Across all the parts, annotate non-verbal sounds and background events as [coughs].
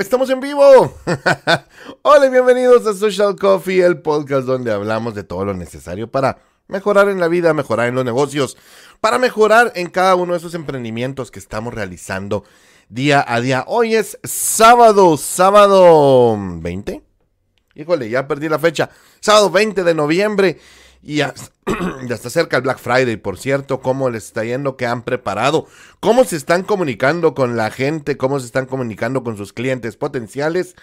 Estamos en vivo. [laughs] Hola y bienvenidos a Social Coffee, el podcast donde hablamos de todo lo necesario para mejorar en la vida, mejorar en los negocios, para mejorar en cada uno de esos emprendimientos que estamos realizando día a día. Hoy es sábado, sábado 20. Híjole, ya perdí la fecha. Sábado 20 de noviembre. Y ya, [clears throat] ya, está cerca el Black Friday, por cierto, cómo les está yendo, qué han preparado, cómo se están comunicando con la gente, cómo se están comunicando con sus clientes potenciales.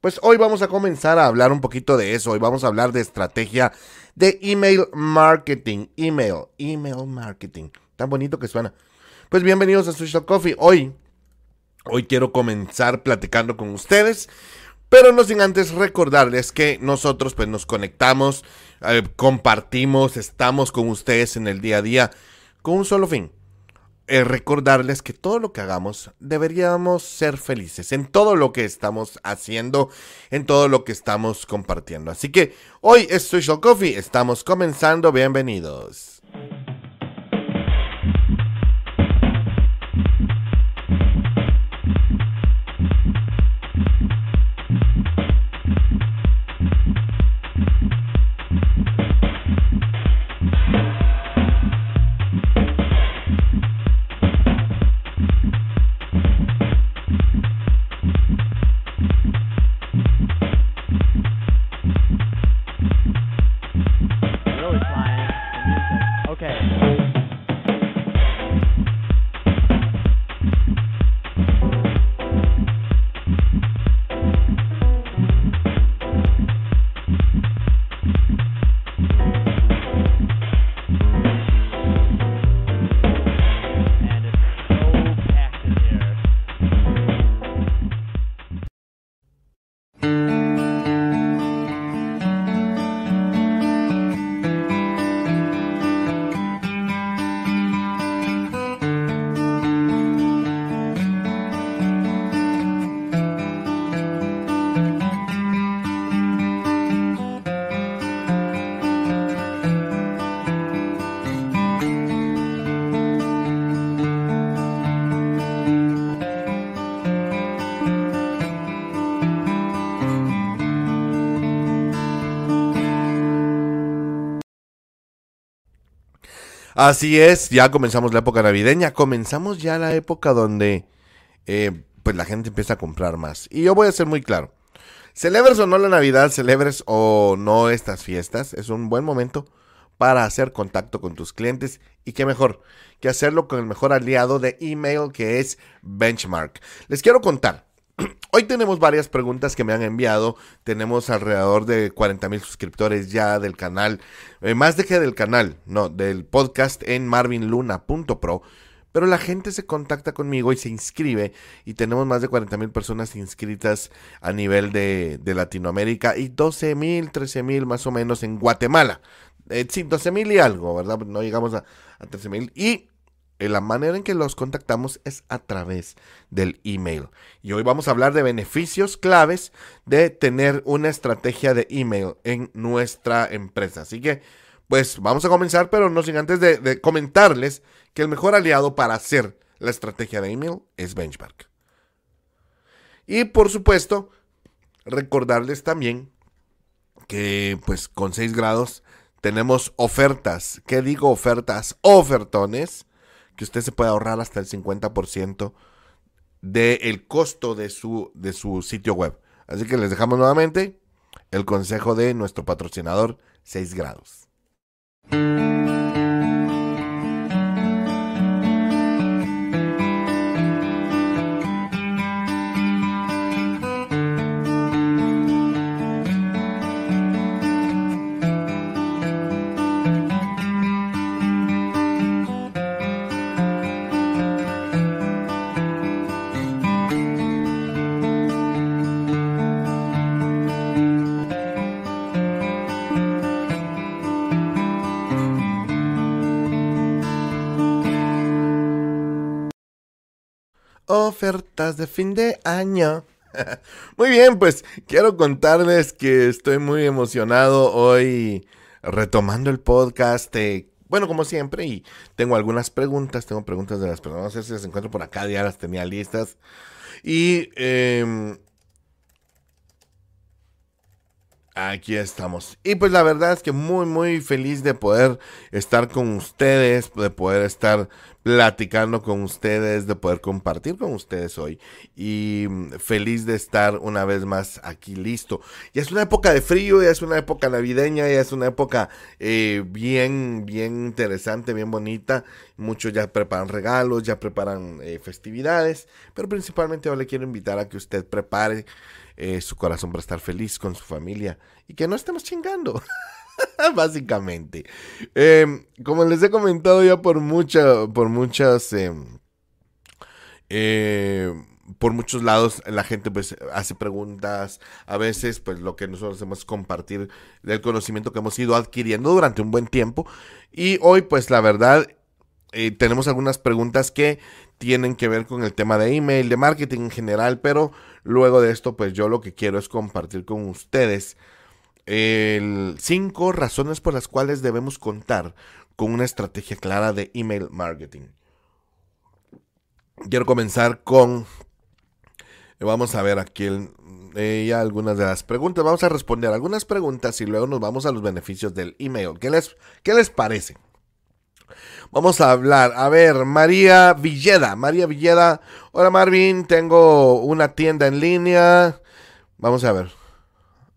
Pues hoy vamos a comenzar a hablar un poquito de eso, hoy vamos a hablar de estrategia de email marketing, email, email marketing, tan bonito que suena. Pues bienvenidos a Social Coffee, hoy, hoy quiero comenzar platicando con ustedes. Pero no sin antes recordarles que nosotros pues nos conectamos, eh, compartimos, estamos con ustedes en el día a día con un solo fin. Eh, recordarles que todo lo que hagamos deberíamos ser felices en todo lo que estamos haciendo, en todo lo que estamos compartiendo. Así que hoy es Social Coffee, estamos comenzando, bienvenidos. Así es, ya comenzamos la época navideña, comenzamos ya la época donde eh, pues la gente empieza a comprar más. Y yo voy a ser muy claro, celebres o no la Navidad, celebres o no estas fiestas, es un buen momento para hacer contacto con tus clientes y qué mejor que hacerlo con el mejor aliado de email que es Benchmark. Les quiero contar, [clears throat] Hoy tenemos varias preguntas que me han enviado. Tenemos alrededor de 40 mil suscriptores ya del canal. Eh, más de que del canal, no, del podcast en marvinluna.pro. Pero la gente se contacta conmigo y se inscribe. Y tenemos más de 40 mil personas inscritas a nivel de, Latinoamérica. Y 12 mil, 13 mil más o menos en Guatemala. Eh, sí, 12 mil y algo, ¿verdad? No llegamos a, a 13 mil. Y la manera en que los contactamos es a través del email. Y hoy vamos a hablar de beneficios claves de tener una estrategia de email en nuestra empresa. Así que, pues vamos a comenzar, pero no sin antes de, comentarles que el mejor aliado para hacer la estrategia de email es Benchmark. Y por supuesto, recordarles también que pues con 6 grados tenemos ofertas. ¿Qué digo ofertas? Ofertones que usted se puede ahorrar hasta el 50% del costo de su, de su sitio web. Así que les dejamos nuevamente el consejo de nuestro patrocinador 6 grados. Ofertas de fin de año. [laughs] muy bien, pues quiero contarles que estoy muy emocionado hoy retomando el podcast. Eh, bueno, como siempre, y tengo algunas preguntas, tengo preguntas de las personas, no sé si las encuentro por acá, ya las tenía listas. Y em, Aquí estamos. Y pues la verdad es que muy, muy feliz de poder estar con ustedes, de poder estar platicando con ustedes, de poder compartir con ustedes hoy. Y mm, feliz de estar una vez más aquí listo. Ya es una época de frío, ya es una época navideña, ya es una época eh, bien, bien interesante, bien bonita. Muchos ya preparan regalos, ya preparan eh, festividades. Pero principalmente yo le quiero invitar a que usted prepare eh, su corazón para estar feliz con su familia y que no estemos chingando. [laughs] Básicamente. Em, como les he comentado ya por, mucha, por muchas... Em, eh, por muchos lados la gente pues hace preguntas, a veces pues lo que nosotros hacemos es compartir el conocimiento que hemos ido adquiriendo durante un buen tiempo y hoy pues la verdad eh, tenemos algunas preguntas que tienen que ver con el tema de email, de marketing en general, pero luego de esto, pues yo lo que quiero es compartir con ustedes el cinco razones por las cuales debemos contar con una estrategia clara de email marketing. Quiero comenzar con, vamos a ver aquí eh, ya algunas de las preguntas, vamos a responder algunas preguntas y luego nos vamos a los beneficios del email. ¿Qué les, qué les parece? Vamos a hablar. A ver, María Villeda. María Villeda. Hola Marvin, tengo una tienda en línea. Vamos a ver.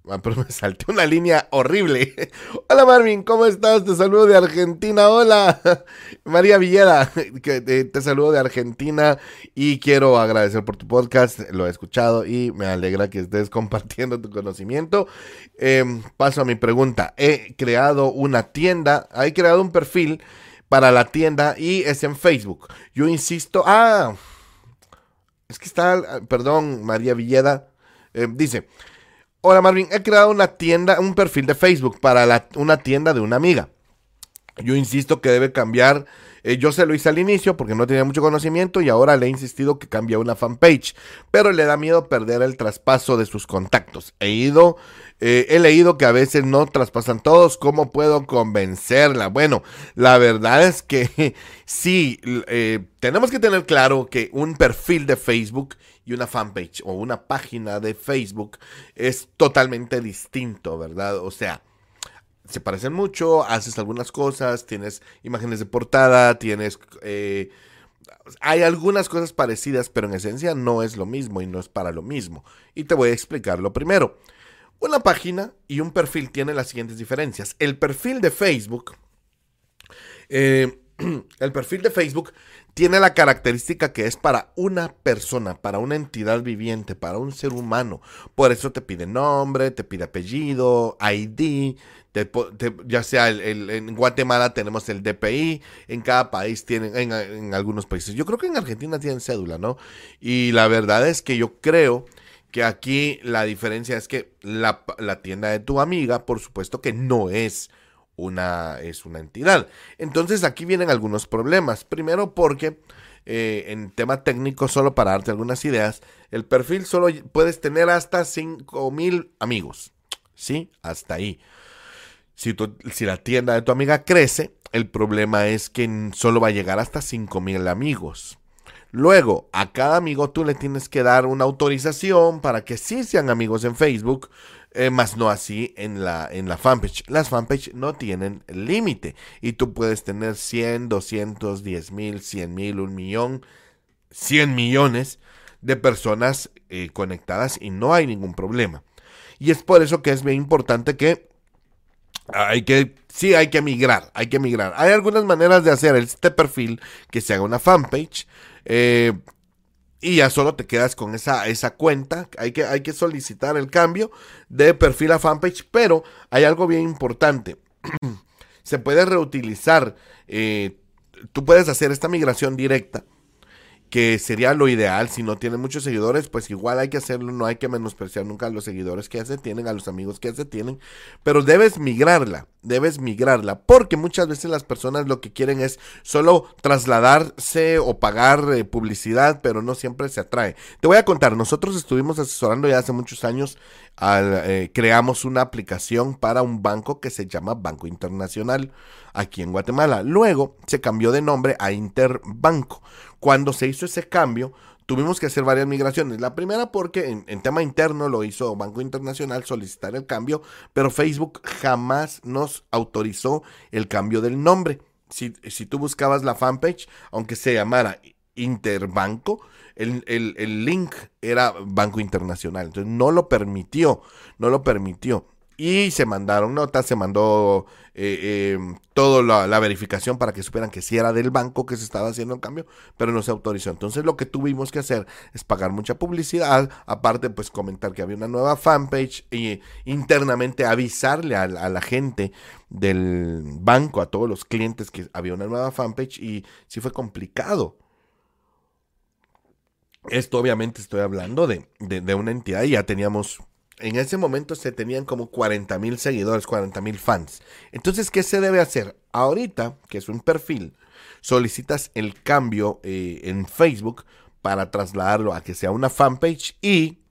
Ah, pero me salté una línea horrible. [laughs] Hola Marvin, ¿cómo estás? Te saludo de Argentina. Hola [laughs] María Villeda, [laughs] te, saludo de Argentina y quiero agradecer por tu podcast. Lo he escuchado y me alegra que estés compartiendo tu conocimiento. Em, paso a mi pregunta. He creado una tienda, he creado un perfil para la tienda y es en Facebook. Yo insisto, ah, es que está, perdón, María Villeda, eh, dice, hola Marvin, he creado una tienda, un perfil de Facebook para una tienda de una amiga. Yo insisto que debe cambiar. Eh, yo se lo hice al inicio porque no tenía mucho conocimiento y ahora le he insistido que cambie una fanpage. Pero le da miedo perder el traspaso de sus contactos. He ido eh, he leído que a veces no traspasan todos. ¿Cómo puedo convencerla? Bueno, la verdad es que [laughs] sí, eh, tenemos que tener claro que un perfil de Facebook y una fanpage o una página de Facebook es totalmente distinto, ¿verdad? O sea, se parecen mucho, haces algunas cosas, tienes imágenes de portada, tienes... Eh, hay algunas cosas parecidas, pero en esencia no es lo mismo y no es para lo mismo. Y te voy a explicar lo primero. Una página y un perfil tienen las siguientes diferencias. El perfil de Facebook, eh, [clears throat] el perfil de Facebook tiene la característica que es para una persona, para una entidad viviente, para un ser humano. Por eso te pide nombre, te pide apellido, ID, ya sea en Guatemala tenemos el DPI, en cada país tienen, en, algunos países. Yo creo que en Argentina tienen cédula, ¿no? Y la verdad es que yo creo que aquí la diferencia es que la, tienda de tu amiga, por supuesto que no es una, es una entidad. Entonces aquí vienen algunos problemas. Primero porque eh, en tema técnico, solo para darte algunas ideas, el perfil solo puedes tener hasta mil amigos. ¿Sí? Hasta ahí. Si, si la tienda de tu amiga crece, el problema es que solo va a llegar hasta mil amigos. Luego, a cada amigo tú le tienes que dar una autorización para que sí sean amigos en Facebook, eh, más no así en la, en la fanpage. Las fanpage no tienen límite y tú puedes tener 100, 200, 10 mil, 100 mil, un millón, 100 millones de personas eh, conectadas y no hay ningún problema. Y es por eso que es bien importante que hay que, sí, hay que migrar, hay que migrar. Hay algunas maneras de hacer este perfil que se haga una fanpage. Eh, y ya solo te quedas con esa, esa cuenta. Hay que, hay que solicitar el cambio de perfil a fanpage, pero hay algo bien importante. [clears throat] Se puede reutilizar. Eh, tú puedes hacer esta migración directa que sería lo ideal. Si no tiene muchos seguidores, pues igual hay que hacerlo. No hay que menospreciar nunca a los seguidores que ya se tienen, a los amigos que ya se tienen. Pero debes migrarla, debes migrarla. Porque muchas veces las personas lo que quieren es solo trasladarse o pagar eh, publicidad, pero no siempre se atrae. Te voy a contar, nosotros estuvimos asesorando ya hace muchos años. Eh, creamos una aplicación para un banco que se llama Banco Internacional aquí en Guatemala. Luego se cambió de nombre a Interbanco. Cuando se hizo ese cambio, tuvimos que hacer varias migraciones. La primera porque en, tema interno lo hizo Banco Internacional solicitar el cambio, pero Facebook jamás nos autorizó el cambio del nombre. Si, si tú buscabas la fanpage, aunque se llamara Interbanco, el, el, link era Banco Internacional. Entonces no lo permitió, no lo permitió. Y se mandaron notas, se mandó eh, em, toda la, verificación para que supieran que sí era del banco que se estaba haciendo el cambio, pero no se autorizó. Entonces lo que tuvimos que hacer es pagar mucha publicidad, aparte pues comentar que había una nueva fanpage y internamente avisarle a, a la gente del banco, a todos los clientes que había una nueva fanpage y sí fue complicado. Esto obviamente estoy hablando de, de, una entidad y ya teníamos en ese momento se tenían como 40 mil seguidores, 40 mil fans. Entonces, ¿qué se debe hacer? Ahorita, que es un perfil, solicitas el cambio eh, en Facebook para trasladarlo a que sea una fanpage y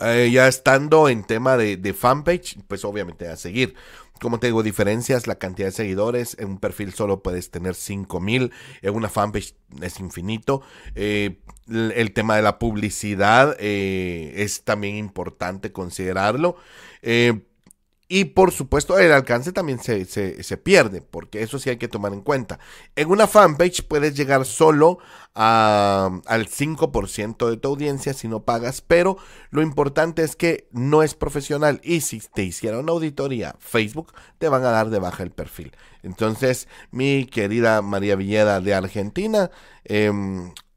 eh, ya estando en tema de, de, fanpage, pues obviamente a seguir. Como te digo, diferencias, la cantidad de seguidores, en un perfil solo puedes tener 5000, en una fanpage es infinito. Eh, el tema de la publicidad eh, es también importante considerarlo. Eh, y por supuesto, el alcance también se, se, pierde, porque eso sí hay que tomar en cuenta. En una fanpage puedes llegar solo a, al 5% de tu audiencia si no pagas, pero lo importante es que no es profesional y si te hiciera una auditoría Facebook, te van a dar de baja el perfil. Entonces, mi querida María Villeda de Argentina, eh,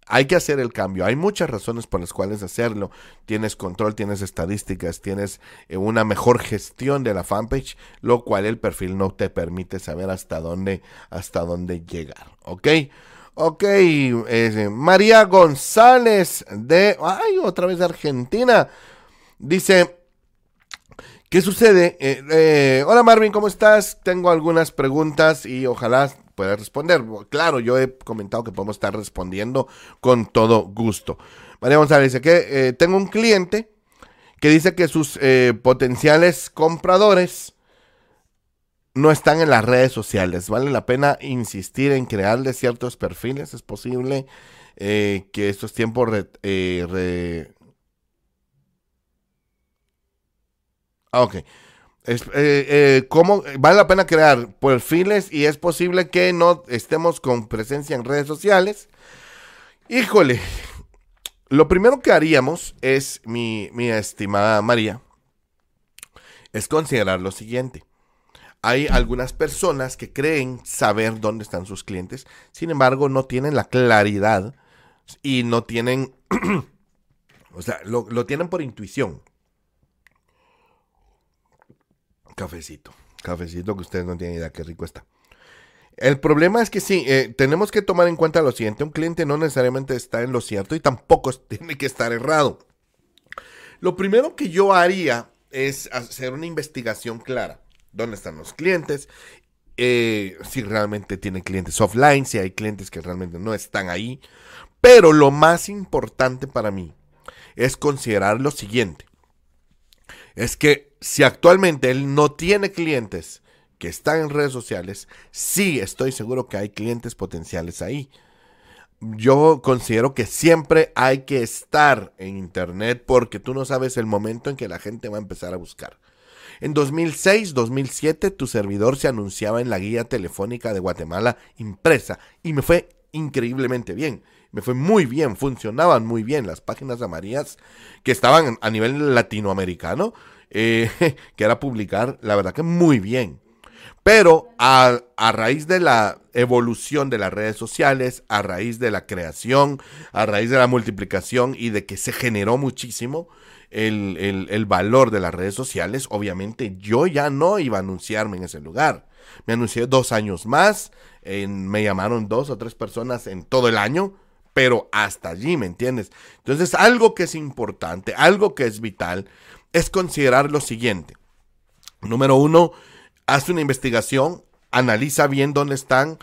hay que hacer el cambio. Hay muchas razones por las cuales hacerlo. Tienes control, tienes estadísticas, tienes eh, una mejor gestión de la fanpage, lo cual el perfil no te permite saber hasta dónde, hasta dónde llegar. ¿Ok? Ok, María González de, ay, otra vez de Argentina. Dice, ¿qué sucede? Eh, eh, hola Marvin, ¿cómo estás? Tengo algunas preguntas y ojalá pueda responder. Claro, yo he comentado que podemos estar respondiendo con todo gusto. María González dice que eh, tengo un cliente que dice que sus eh, potenciales compradores no están en las redes sociales. Vale la pena insistir en crearle ciertos perfiles. Es posible eh, que estos tiempos Ah, ok. Eh, eh, ¿cómo, vale la pena crear perfiles y es posible que no estemos con presencia en redes sociales. Híjole, lo primero que haríamos es, mi, mi estimada María, es considerar lo siguiente. Hay algunas personas que creen saber dónde están sus clientes, sin embargo no tienen la claridad y no tienen, [clears throat] o sea, lo, lo tienen por intuición. Cafecito. Cafecito que ustedes no tienen idea qué rico está. El problema es que sí, eh, tenemos que tomar en cuenta lo siguiente. Un cliente no necesariamente está en lo cierto y tampoco [laughs] tiene que estar errado. Lo primero que yo haría es hacer una investigación clara. ¿Dónde están los clientes? Eh, si realmente tienen clientes offline, si hay clientes que realmente no están ahí. Pero lo más importante para mí es considerar lo siguiente es que si actualmente él no tiene clientes que están en redes sociales, sí estoy seguro que hay clientes potenciales ahí. Yo considero que siempre hay que estar en Internet porque tú no sabes el momento en que la gente va a empezar a buscar. En 2006, 2007, tu servidor se anunciaba en la guía telefónica de Guatemala impresa y me fue increíblemente bien. Me fue muy bien, funcionaban muy bien las páginas amarillas que estaban a nivel latinoamericano, eh, [laughs] que era publicar, la verdad que muy bien. Pero a, raíz de la evolución de las redes sociales, a raíz de la creación, a raíz de la multiplicación y de que se generó muchísimo el, el valor de las redes sociales, obviamente yo ya no iba a anunciarme en ese lugar. Me anuncié dos años más, me llamaron dos o tres personas en todo el año, pero hasta allí, ¿me entiendes? Entonces, algo que es importante, algo que es vital, es considerar lo siguiente. Número uno, haz una investigación, analiza bien dónde están,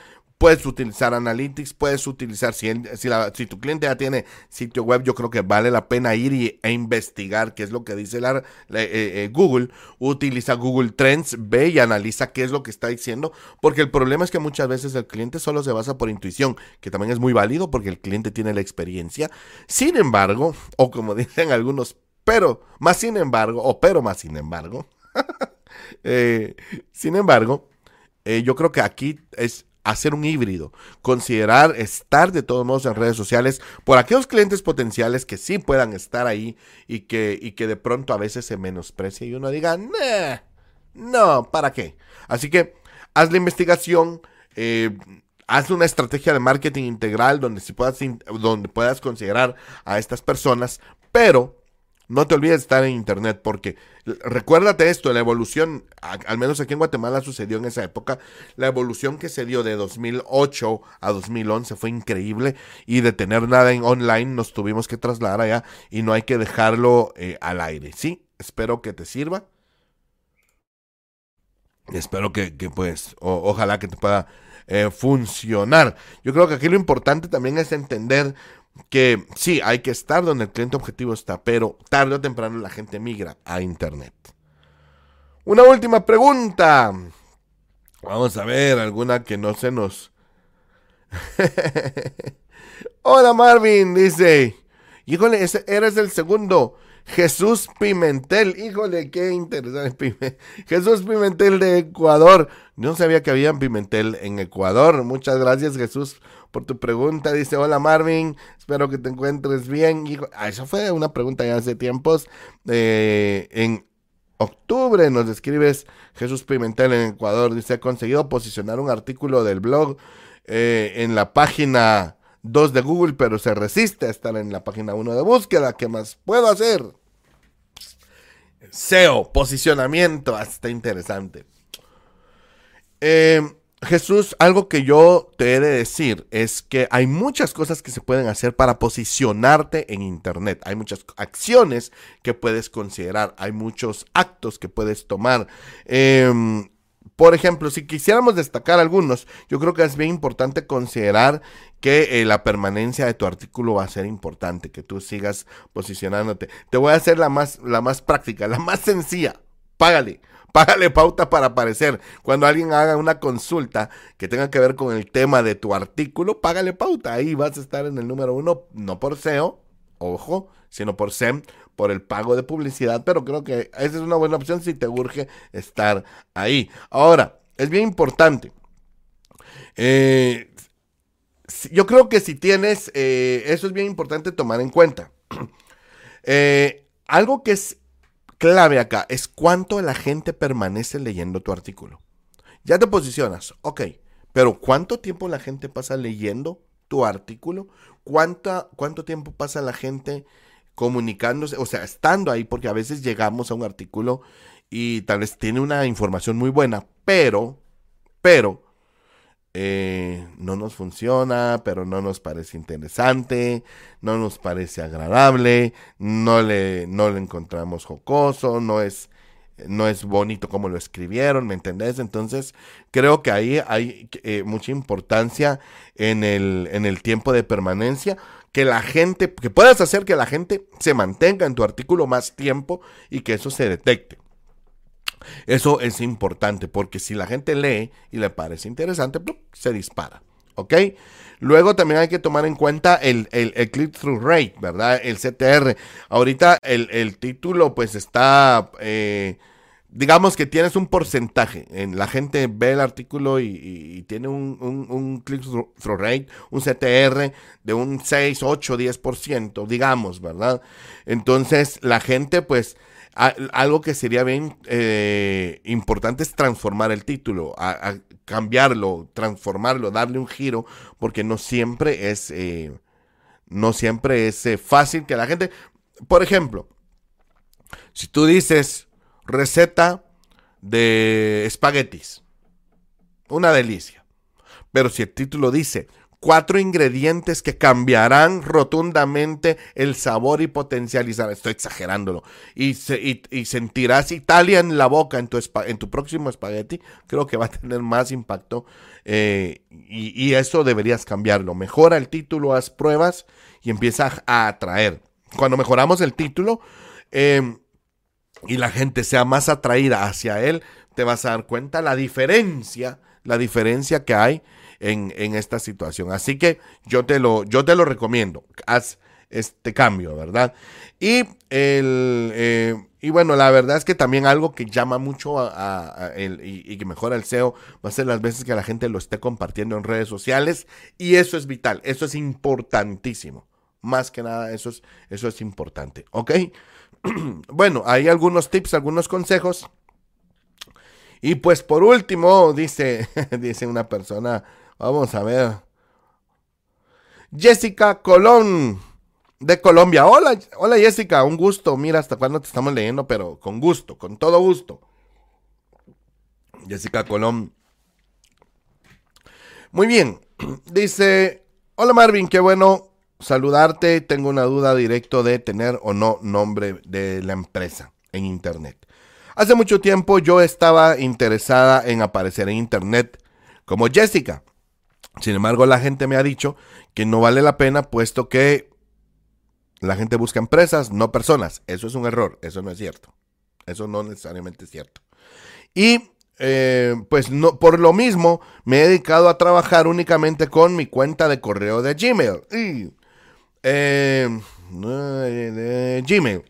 puedes utilizar Analytics, puedes utilizar, si, tu cliente ya tiene sitio web, yo creo que vale la pena ir y, e investigar qué es lo que dice la, eh, eh, Google. Utiliza Google Trends, ve y analiza qué es lo que está diciendo, porque el problema es que muchas veces el cliente solo se basa por intuición, que también es muy válido porque el cliente tiene la experiencia. Sin embargo, [laughs] o como dicen algunos, pero más sin embargo, o pero más sin embargo, [laughs] eh, sin embargo, yo creo que aquí es hacer un híbrido, considerar estar de todos modos en redes sociales por aquellos clientes potenciales que sí puedan estar ahí y que, y que de pronto a veces se menosprecie y uno diga, no, ¿para qué? Así que haz la investigación, eh, haz una estrategia de marketing integral donde, si puedas, donde puedas considerar a estas personas, pero no te olvides de estar en internet porque recuérdate esto, la evolución, al menos aquí en Guatemala sucedió en esa época, la evolución que se dio de 2008 a 2011 fue increíble y de tener nada en online nos tuvimos que trasladar allá y no hay que dejarlo eh, al aire. Sí, espero que te sirva. Espero que, pues, ojalá que te pueda eh, funcionar. Yo creo que aquí lo importante también es entender que sí, hay que estar donde el cliente objetivo está, pero tarde o temprano la gente migra a Internet. Una última pregunta. Vamos a ver, alguna que no se nos... [laughs] Hola Marvin, dice. Híjole, eres el segundo. Jesús Pimentel. Híjole, qué interesante. Jesús Pimentel de Ecuador. No sabía que había Pimentel en Ecuador. Muchas gracias, Jesús, por tu pregunta. Dice, hola Marvin, espero que te encuentres bien. Hijo, ah, eso fue una pregunta ya hace tiempos. Eh, en octubre nos escribes Jesús Pimentel en Ecuador. Dice, ha conseguido posicionar un artículo del blog eh, en la página 2 de Google, pero se resiste a estar en la página 1 de búsqueda. ¿Qué más puedo hacer? SEO, posicionamiento, hasta interesante. Eh, Jesús, algo que yo te he de decir es que hay muchas cosas que se pueden hacer para posicionarte en Internet. Hay muchas acciones que puedes considerar, hay muchos actos que puedes tomar. Em, por ejemplo, si quisiéramos destacar algunos, yo creo que es bien importante considerar que eh, la permanencia de tu artículo va a ser importante, que tú sigas posicionándote. Te voy a hacer la más, la más práctica, la más sencilla. Págale. Págale pauta para aparecer. Cuando alguien haga una consulta que tenga que ver con el tema de tu artículo, págale pauta. Ahí vas a estar en el número uno, no por SEO, ojo, sino por SEM, por el pago de publicidad. Pero creo que esa es una buena opción si te urge estar ahí. Ahora, es bien importante. Eh, yo creo que si tienes, eh, eso es bien importante tomar en cuenta. [clears throat] Eh, algo que es clave acá es cuánto la gente permanece leyendo tu artículo. Ya te posicionas, ok, pero ¿cuánto tiempo la gente pasa leyendo tu artículo? ¿Cuánta, ¿Cuánto tiempo pasa la gente comunicándose? O sea, estando ahí, porque a veces llegamos a un artículo y tal vez tiene una información muy buena, pero, pero, eh, no nos funciona, pero no nos parece interesante, no nos parece agradable, no le, no le encontramos jocoso, no es, no es bonito como lo escribieron, ¿me entendés? Entonces, creo que ahí hay eh, mucha importancia en el, en el tiempo de permanencia, que la gente, que puedas hacer que la gente se mantenga en tu artículo más tiempo y que eso se detecte. Eso es importante porque si la gente lee y le parece interesante, se dispara. ¿Ok? Luego también hay que tomar en cuenta el, click-through rate, ¿verdad? El CTR. Ahorita el, título pues está... Eh, digamos que tienes un porcentaje. En, la gente ve el artículo y, tiene un, un, click-through rate, un CTR de un 6, 8, 10%, digamos, ¿verdad? Entonces la gente pues algo que sería bien eh, importante es transformar el título, a, cambiarlo, transformarlo, darle un giro, porque no siempre es, eh, no siempre es eh, fácil que la gente, por ejemplo, si tú dices receta de espaguetis, una delicia, pero si el título dice cuatro ingredientes que cambiarán rotundamente el sabor y potencializar. Estoy exagerándolo. Y, y, sentirás Italia en la boca en tu, en tu próximo espagueti. Creo que va a tener más impacto. Eh, y, eso deberías cambiarlo. Mejora el título, haz pruebas y empieza a atraer. Cuando mejoramos el título em, y la gente sea más atraída hacia él, te vas a dar cuenta la diferencia, la diferencia que hay en, esta situación. Así que yo te lo, yo te lo recomiendo. Haz este cambio, ¿verdad? Y el eh, y bueno, la verdad es que también algo que llama mucho a, y, que mejora el SEO va a ser las veces que la gente lo esté compartiendo en redes sociales y eso es vital, eso es importantísimo. Más que nada, eso es, eso es importante, ¿ok? [clears throat] bueno, hay algunos tips, algunos consejos. Y pues por último, dice, [laughs] dice una persona, Vamos a ver. Jessica Colón de Colombia. Hola, hola Jessica, un gusto. Mira hasta cuándo te estamos leyendo, pero con gusto, con todo gusto. Jessica Colón. Muy bien. [clears throat] Dice, hola Marvin, qué bueno saludarte. Tengo una duda directo de tener o no nombre de la empresa en Internet. Hace mucho tiempo yo estaba interesada en aparecer en Internet como Jessica. Sin embargo, la gente me ha dicho que no vale la pena puesto que la gente busca empresas, no personas. Eso es un error, eso no es cierto. Eso no necesariamente es cierto. Y eh, pues no, por lo mismo me he dedicado a trabajar únicamente con mi cuenta de correo de Gmail. Y, eh, Gmail.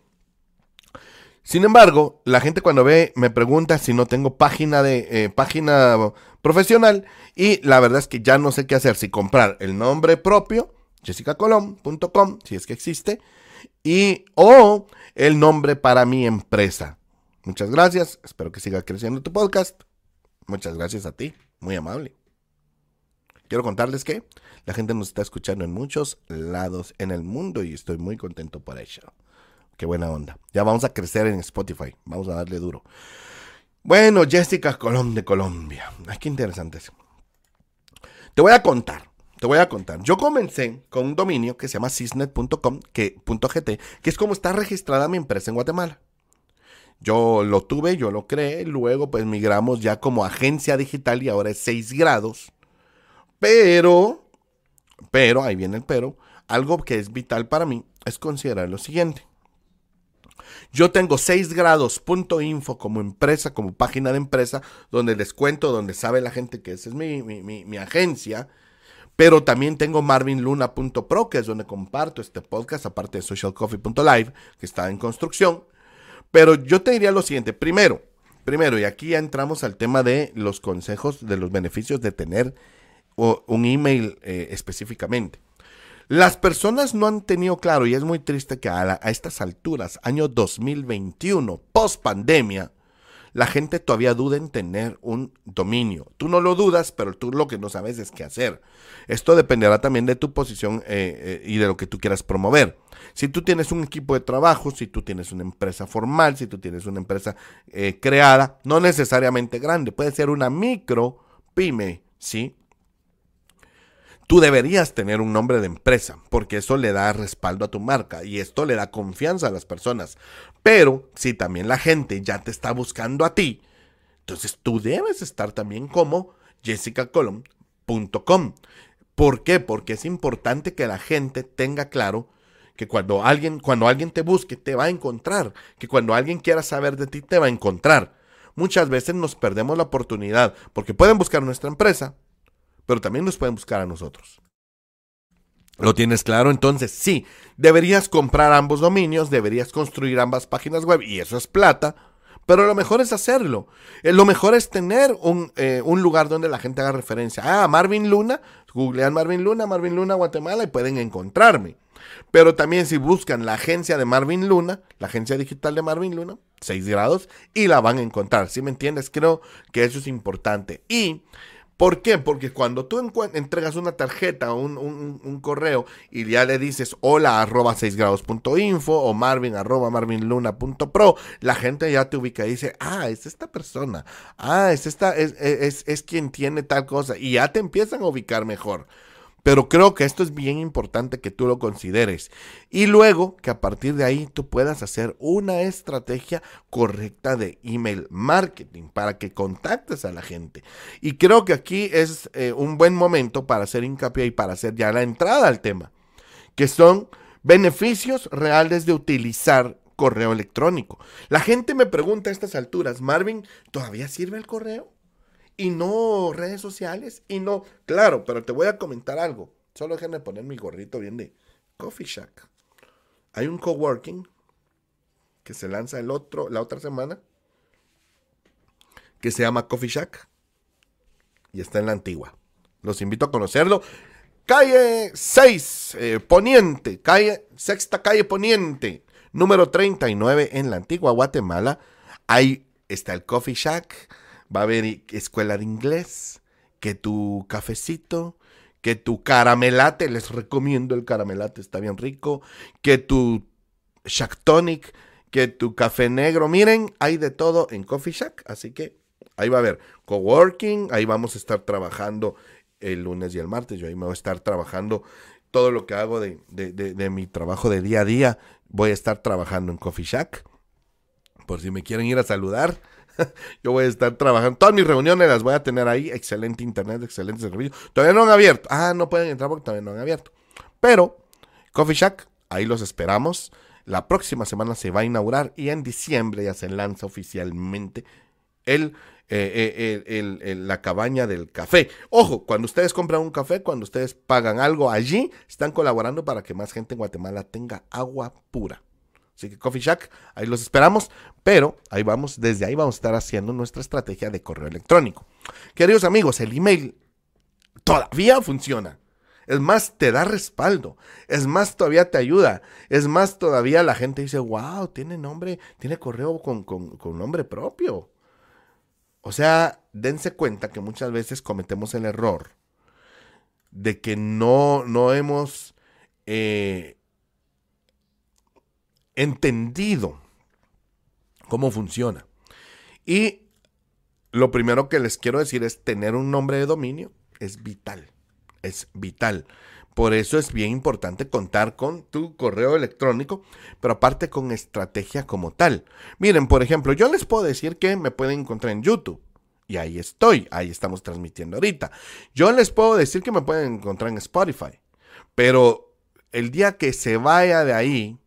Sin embargo, la gente cuando ve me pregunta si no tengo página de eh, página profesional y la verdad es que ya no sé qué hacer, si comprar el nombre propio, jessicacolom.com, si es que existe, y o el nombre para mi empresa. Muchas gracias, espero que siga creciendo tu podcast. Muchas gracias a ti, muy amable. Quiero contarles que la gente nos está escuchando en muchos lados en el mundo y estoy muy contento por ello. Qué buena onda. Ya vamos a crecer en Spotify. Vamos a darle duro. Bueno, Jessica Colón de Colombia. Ay, qué interesante. Te voy a contar. Te voy a contar. Yo comencé con un dominio que se llama cisnet.com, que, que es como está registrada mi empresa en Guatemala. Yo lo tuve, yo lo creé, luego pues migramos ya como agencia digital y ahora es 6 grados. Pero, pero, ahí viene el pero, algo que es vital para mí es considerar lo siguiente. Yo tengo 6grados.info como empresa, como página de empresa, donde les cuento, donde sabe la gente que esa es mi, agencia. Pero también tengo marvinluna.pro, que es donde comparto este podcast, aparte de socialcoffee.live, que está en construcción. Pero yo te diría lo siguiente. Primero, primero, y aquí ya entramos al tema de los consejos, de los beneficios de tener un email eh, específicamente. Las personas no han tenido claro, y es muy triste que a, estas alturas, año 2021, post pandemia, la gente todavía duda en tener un dominio. Tú no lo dudas, pero tú lo que no sabes es qué hacer. Esto dependerá también de tu posición eh, eh, y de lo que tú quieras promover. Si tú tienes un equipo de trabajo, si tú tienes una empresa formal, si tú tienes una empresa creada, no necesariamente grande, puede ser una micro pyme, ¿sí? Tú deberías tener un nombre de empresa, porque eso le da respaldo a tu marca y esto le da confianza a las personas. Pero si también la gente ya te está buscando a ti, entonces tú debes estar también como jessicacolom.com. ¿Por qué? Porque es importante que la gente tenga claro que cuando alguien, cuando alguien te busque, te va a encontrar. Que cuando alguien quiera saber de ti, te va a encontrar. Muchas veces nos perdemos la oportunidad porque pueden buscar nuestra empresa, pero también nos pueden buscar a nosotros. ¿Lo tienes claro? Entonces, sí, deberías comprar ambos dominios, deberías construir ambas páginas web y eso es plata, pero lo mejor es hacerlo. Eh, lo mejor es tener un, eh, un, lugar donde la gente haga referencia. Ah, Marvin Luna, googlean Marvin Luna, Marvin Luna, Guatemala y pueden encontrarme. Pero también si buscan la agencia de Marvin Luna, la agencia digital de Marvin Luna, 6 grados, y la van a encontrar. ¿Sí me entiendes? Creo que eso es importante. Y ¿Por qué? Porque cuando tú entregas una tarjeta o un, correo y ya le dices hola arroba 6 grados.info o marvin arroba marvinluna.pro, la gente ya te ubica y dice, ah, es esta persona, ah, es esta, es, es, es quien tiene tal cosa y ya te empiezan a ubicar mejor. Pero creo que esto es bien importante que tú lo consideres. Y luego que a partir de ahí tú puedas hacer una estrategia correcta de email marketing para que contactes a la gente. Y creo que aquí es eh, un buen momento para hacer hincapié y para hacer ya la entrada al tema, que son beneficios reales de utilizar correo electrónico. La gente me pregunta a estas alturas, Marvin, ¿todavía sirve el correo? Y no redes sociales y no. Claro, pero te voy a comentar algo. Solo déjenme poner mi gorrito bien de Coffee Shack. Hay un coworking que se lanza el otro, la otra semana que se llama Coffee Shack y está en la antigua. Los invito a conocerlo. Calle 6, eh, Poniente, calle, sexta calle Poniente, número 39 en la antigua Guatemala. Ahí está el Coffee Shack va a haber escuela de inglés, que tu cafecito, que tu caramelate, les recomiendo el caramelate, está bien rico, que tu Shack Tonic, que tu café negro, miren, hay de todo en Coffee Shack, así que ahí va a haber coworking, ahí vamos a estar trabajando el lunes y el martes, yo ahí me voy a estar trabajando todo lo que hago de, de mi trabajo de día a día, voy a estar trabajando en Coffee Shack, por si me quieren ir a saludar, [laughs] Yo voy a estar trabajando. Todas mis reuniones las voy a tener ahí. Excelente internet, excelente servicio. Todavía no han abierto. Ah, no pueden entrar porque todavía no han abierto. Pero, Coffee Shack, ahí los esperamos. La próxima semana se va a inaugurar y en diciembre ya se lanza oficialmente el, eh, eh, la cabaña del café. Ojo, cuando ustedes compran un café, cuando ustedes pagan algo allí, están colaborando para que más gente en Guatemala tenga agua pura. Así que Coffee Shack, ahí los esperamos, pero ahí vamos, desde ahí vamos a estar haciendo nuestra estrategia de correo electrónico. Queridos amigos, el email todavía funciona. Es más, te da respaldo. Es más, todavía te ayuda. Es más, todavía la gente dice, wow, tiene nombre, tiene correo con, con nombre propio. O sea, dense cuenta que muchas veces cometemos el error de que no, no hemos eh, entendido cómo funciona. Y lo primero que les quiero decir es tener un nombre de dominio es vital, es vital. Por eso es bien importante contar con tu correo electrónico, pero aparte con estrategia como tal. Miren, por ejemplo, yo les puedo decir que me pueden encontrar en YouTube. Y ahí estoy, ahí estamos transmitiendo ahorita. Yo les puedo decir que me pueden encontrar en Spotify. Pero el día que se vaya de ahí,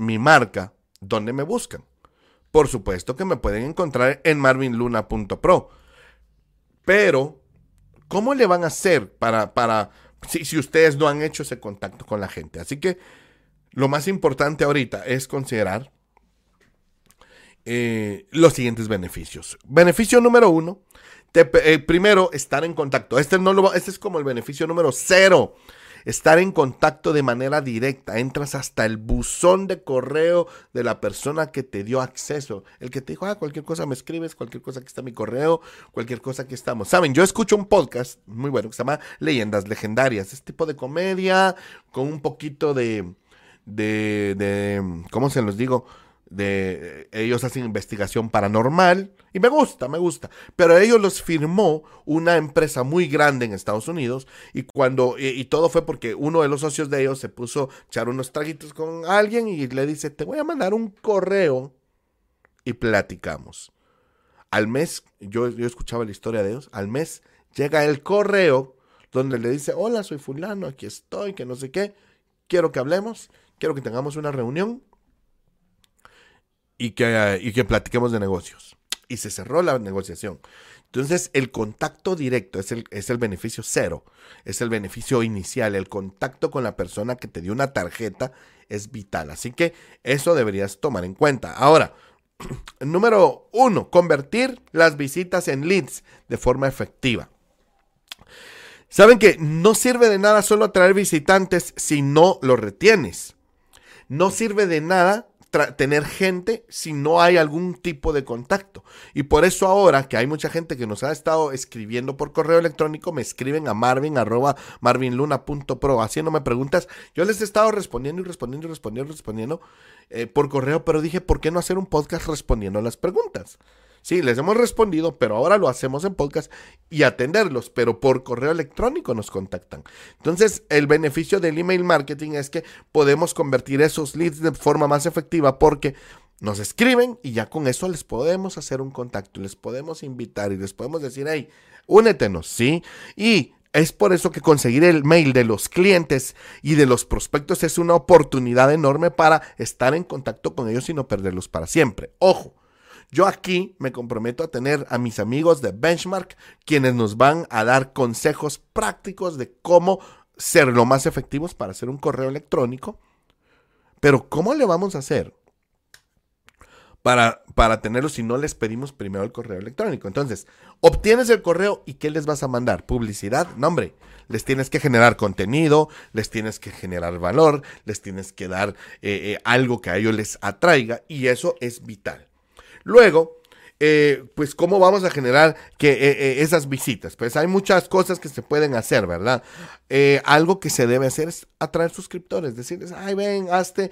mi marca, ¿dónde me buscan? Por supuesto que me pueden encontrar en marvinluna.pro. Pero, ¿cómo le van a hacer para, para si, si ustedes no han hecho ese contacto con la gente? Así que lo más importante ahorita es considerar eh, los siguientes beneficios. Beneficio número uno, eh, primero, estar en contacto. Este, no lo, este es como el beneficio número cero estar en contacto de manera directa. Entras hasta el buzón de correo de la persona que te dio acceso. El que te dijo, ah, cualquier cosa me escribes, cualquier cosa que está mi correo, cualquier cosa que estamos. Saben, yo escucho un podcast muy bueno que se llama Leyendas Legendarias. Es tipo de comedia con un poquito de, de, de ¿cómo se los digo? De ellos hacen investigación paranormal y me gusta, me gusta, pero ellos los firmó una empresa muy grande en Estados Unidos y cuando y, todo fue porque uno de los socios de ellos se puso a echar unos traguitos con alguien y le dice, "Te voy a mandar un correo y platicamos." Al mes, yo, yo escuchaba la historia de ellos, al mes llega el correo donde le dice, "Hola, soy fulano, aquí estoy, que no sé qué, quiero que hablemos, quiero que tengamos una reunión." Y que, y que platiquemos de negocios. Y se cerró la negociación. Entonces, el contacto directo es el, es el beneficio cero, es el beneficio inicial. El contacto con la persona que te dio una tarjeta es vital. Así que eso deberías tomar en cuenta. Ahora, [clears throat] número uno, convertir las visitas en leads de forma efectiva. Saben que no sirve de nada solo atraer visitantes si no los retienes. No sirve de nada tener gente si no hay algún tipo de contacto. Y por eso ahora que hay mucha gente que nos ha estado escribiendo por correo electrónico, me escriben a marvin arroba marvinluna.pro haciéndome preguntas. Yo les he estado respondiendo y respondiendo y respondiendo y respondiendo eh, por correo, pero dije, ¿por qué no hacer un podcast respondiendo a las preguntas? Sí, les hemos respondido, pero ahora lo hacemos en podcast y atenderlos, pero por correo electrónico nos contactan. Entonces, el beneficio del email marketing es que podemos convertir esos leads de forma más efectiva porque nos escriben y ya con eso les podemos hacer un contacto, les podemos invitar y les podemos decir, hey, únetenos, ¿sí? Y es por eso que conseguir el mail de los clientes y de los prospectos es una oportunidad enorme para estar en contacto con ellos y no perderlos para siempre. Ojo, yo aquí me comprometo a tener a mis amigos de Benchmark quienes nos van a dar consejos prácticos de cómo ser lo más efectivos para hacer un correo electrónico. Pero ¿cómo le vamos a hacer? para, para tenerlo si no les pedimos primero el correo electrónico. Entonces, obtienes el correo y ¿qué les vas a mandar? ¿Publicidad? No. Les tienes que generar contenido, les tienes que generar valor, les tienes que dar eh, eh, algo que a ellos les atraiga y eso es vital. Luego, eh, pues cómo vamos a generar que eh, eh, esas visitas. Pues hay muchas cosas que se pueden hacer, ¿verdad? algo que se debe hacer es atraer suscriptores, decirles, ay, ven, hazte,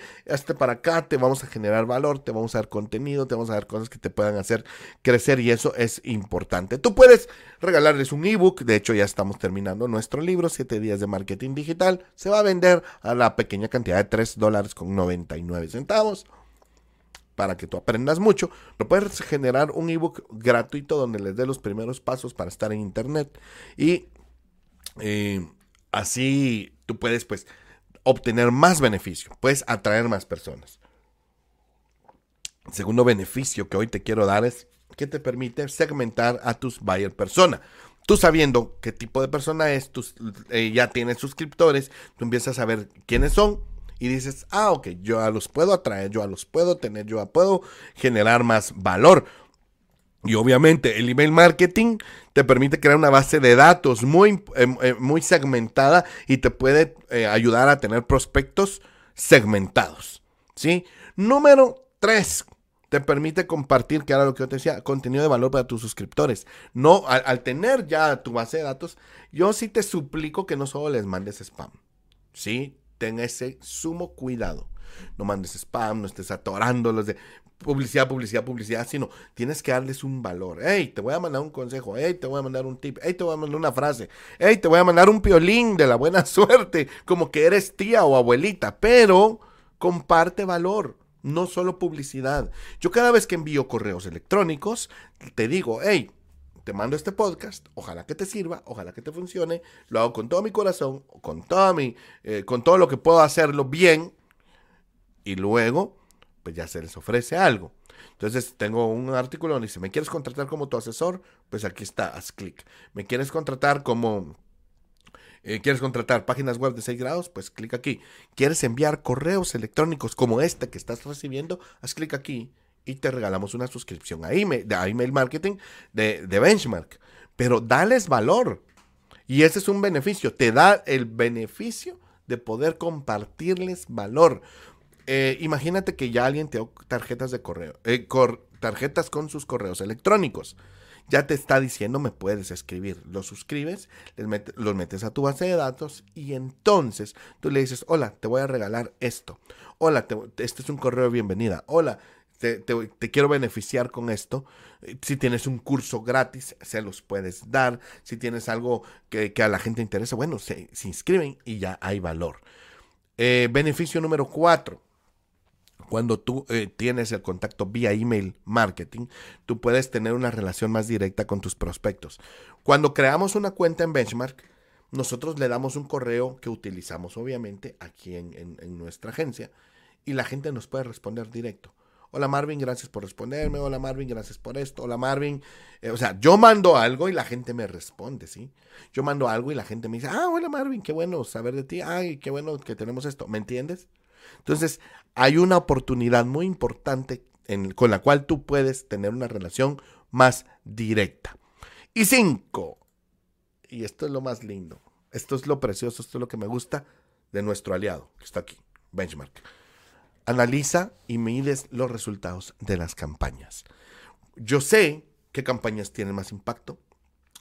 para acá, te vamos a generar valor, te vamos a dar contenido, te vamos a dar cosas que te puedan hacer crecer y eso es importante. Tú puedes regalarles un ebook, de hecho ya estamos terminando nuestro libro, 7 días de marketing digital, se va a vender a la pequeña cantidad de 3 dólares con 99 centavos para que tú aprendas mucho, lo puedes generar un ebook gratuito donde les dé los primeros pasos para estar en internet y eh, así tú puedes pues obtener más beneficio, puedes atraer más personas. El segundo beneficio que hoy te quiero dar es que te permite segmentar a tus buyer persona. Tú sabiendo qué tipo de persona es, tú eh, ya tienes suscriptores, tú empiezas a ver quiénes son, y dices, ah, ok, yo a los puedo atraer, yo a los puedo tener, yo a puedo generar más valor. Y obviamente el email marketing te permite crear una base de datos muy, em, em, muy segmentada y te puede eh, ayudar a tener prospectos segmentados. ¿sí? Número 3. Te permite compartir, que era lo que yo te decía, contenido de valor para tus suscriptores. No, al, al tener ya tu base de datos, yo sí te suplico que no solo les mandes spam. ¿sí? Ten ese sumo cuidado. No mandes spam, no estés atorándolos de publicidad, publicidad, publicidad, sino tienes que darles un valor. Hey, te voy a mandar un consejo, hey, te voy a mandar un tip, hey, te voy a mandar una frase, hey, te voy a mandar un piolín de la buena [laughs] suerte, como que eres tía o abuelita, pero comparte valor. No solo publicidad. Yo cada vez que envío correos electrónicos, te digo, hey, te mando este podcast, ojalá que te sirva, ojalá que te funcione, lo hago con todo mi corazón, con, toda mi, eh, con todo lo que puedo hacerlo bien, y luego, pues ya se les ofrece algo. Entonces tengo un artículo donde dice, ¿me quieres contratar como tu asesor? Pues aquí está, haz clic. ¿Me quieres contratar como... Eh, ¿Quieres contratar páginas web de 6 grados? Pues clic aquí. ¿Quieres enviar correos electrónicos como este que estás recibiendo? Haz clic aquí y te regalamos una suscripción a email, de email marketing de, benchmark. Pero dales valor. Y ese es un beneficio. Te da el beneficio de poder compartirles valor. Eh, imagínate que ya alguien te da tarjetas de correo, eh, tarjetas con sus correos electrónicos. Ya te está diciendo, me puedes escribir. Lo suscribes, los metes a tu base de datos y entonces tú le dices, hola, te voy a regalar esto. Hola, este es un correo de bienvenida. Hola, te, quiero beneficiar con esto. Si tienes un curso gratis, se los puedes dar. Si tienes algo que, a la gente interesa, bueno, se, inscriben y ya hay valor. Eh, beneficio número cuatro. Cuando tú eh, tienes el contacto vía email marketing, tú puedes tener una relación más directa con tus prospectos. Cuando creamos una cuenta en Benchmark, nosotros le damos un correo que utilizamos obviamente aquí en nuestra agencia y la gente nos puede responder directo. Hola Marvin, gracias por responderme. Hola Marvin, gracias por esto. Hola Marvin. Eh, o sea, yo mando algo y la gente me responde, ¿sí? Yo mando algo y la gente me dice, ah, hola Marvin, qué bueno saber de ti. Ay, qué bueno que tenemos esto. ¿Me entiendes? Entonces, hay una oportunidad muy importante con la cual tú puedes tener una relación más directa. Y cinco, y esto es lo más lindo, esto es lo precioso, esto es lo que me gusta de nuestro aliado que está aquí, Benchmark. Analiza y mides los resultados de las campañas. Yo sé qué campañas tienen más impacto.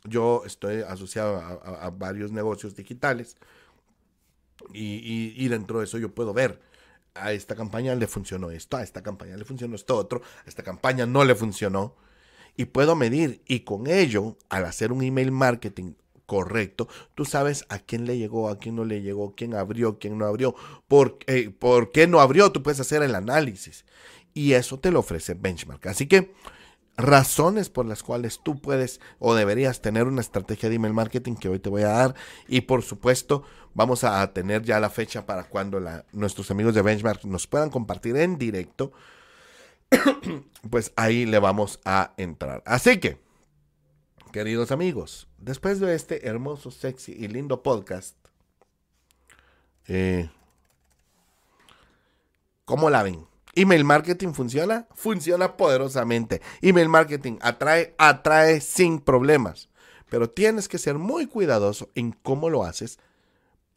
Yo estoy asociado a, varios negocios digitales y, dentro de eso yo puedo ver a esta campaña le funcionó esto, a esta campaña le funcionó esto otro, a esta campaña no le funcionó. y puedo medir y con ello, al hacer un email marketing correcto, tú sabes a quién le llegó, a quién no le llegó, quién abrió, quién no abrió, por, eh, por qué no abrió, tú puedes hacer el análisis. Y eso te lo ofrece Benchmark. Así que razones por las cuales tú puedes o deberías tener una estrategia de email marketing que hoy te voy a dar. Y por supuesto vamos a tener ya la fecha para cuando nuestros amigos de Benchmark nos puedan compartir en directo. [coughs] Pues ahí le vamos a entrar. Así que queridos amigos después de este hermoso sexy y lindo podcast eh, ¿cómo la ven? Email marketing funciona, funciona poderosamente. Email marketing atrae, atrae sin problemas. Pero tienes que ser muy cuidadoso en cómo lo haces,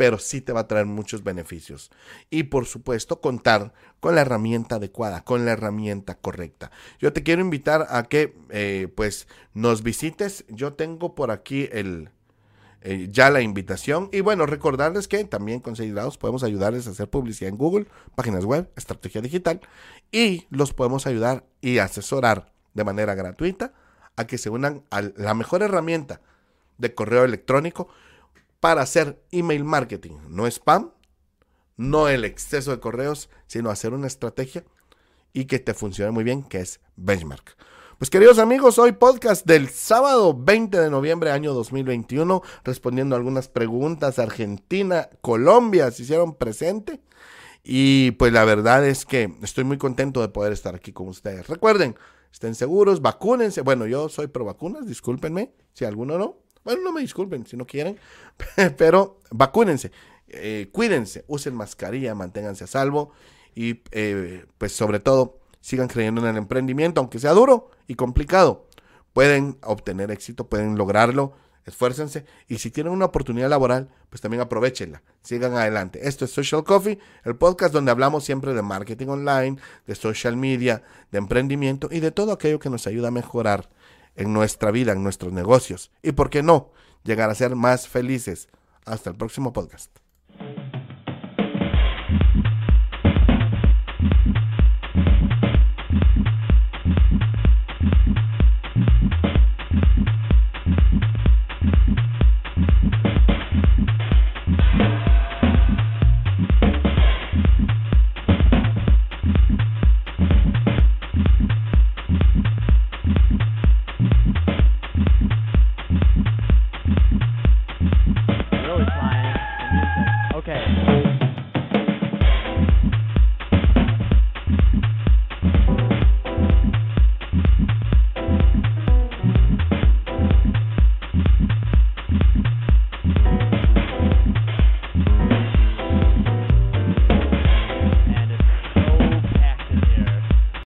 pero sí te va a traer muchos beneficios. Y por supuesto, contar con la herramienta adecuada, con la herramienta correcta. Yo te quiero invitar a que eh, pues nos visites. Yo tengo por aquí el, eh, ya la invitación. Y bueno, recordarles que también con Seguidados podemos ayudarles a hacer publicidad en Google, páginas web, estrategia digital. Y los podemos ayudar y asesorar de manera gratuita a que se unan a la mejor herramienta de correo electrónico para hacer email marketing. No spam, no el exceso de correos, sino hacer una estrategia y que te funcione muy bien, que es Benchmark. Pues queridos amigos, hoy podcast del sábado 20 de noviembre año 2021, respondiendo algunas preguntas. Argentina, Colombia se hicieron presente. Y pues la verdad es que estoy muy contento de poder estar aquí con ustedes. Recuerden, estén seguros, vacúnense. Bueno, yo soy pro vacunas, discúlpenme si alguno no. Bueno, no me disculpen si no quieren, [laughs] pero vacúnense, eh, cuídense, usen mascarilla, manténganse a salvo y eh, pues sobre todo sigan creyendo en el emprendimiento, aunque sea duro y complicado. Pueden obtener éxito, pueden lograrlo, esfuércense y si tienen una oportunidad laboral, pues también aprovechenla, sigan adelante. Esto es Social Coffee, el podcast donde hablamos siempre de marketing online, de social media, de emprendimiento y de todo aquello que nos ayuda a mejorar en nuestra vida, en nuestros negocios y, ¿por qué no?, llegar a ser más felices. Hasta el próximo podcast.